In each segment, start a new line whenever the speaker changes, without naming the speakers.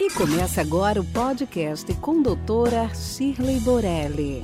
E começa agora o podcast com doutora Shirley Borelli.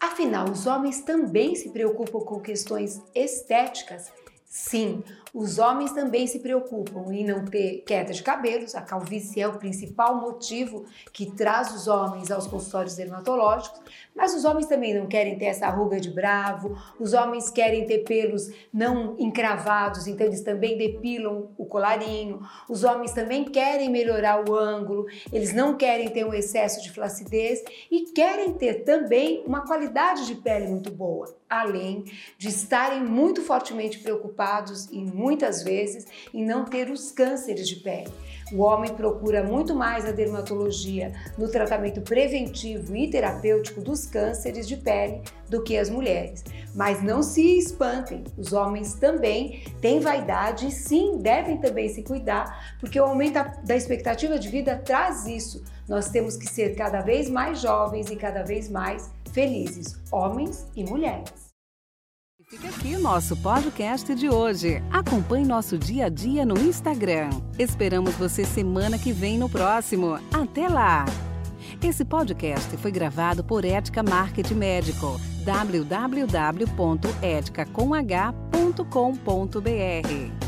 Afinal, os homens também se preocupam com questões estéticas? Sim, os homens também se preocupam em não ter queda de cabelos, a calvície é o principal motivo que traz os homens aos consultórios dermatológicos, mas os homens também não querem ter essa ruga de bravo, os homens querem ter pelos não encravados, então eles também depilam o colarinho, os homens também querem melhorar o ângulo, eles não querem ter um excesso de flacidez e querem ter também uma qualidade de pele muito boa, além de estarem muito fortemente preocupados em muitas vezes em não ter os cânceres de pele. O homem procura muito mais a dermatologia no tratamento preventivo e terapêutico dos cânceres de pele do que as mulheres. Mas não se espantem, os homens também têm vaidade e sim devem também se cuidar, porque o aumento da expectativa de vida traz isso. Nós temos que ser cada vez mais jovens e cada vez mais felizes, homens e mulheres.
Fica aqui nosso podcast de hoje. Acompanhe nosso dia a dia no Instagram. Esperamos você semana que vem no próximo. Até lá! Esse podcast foi gravado por Ética Marketing Médico. www.eticacomh.com.br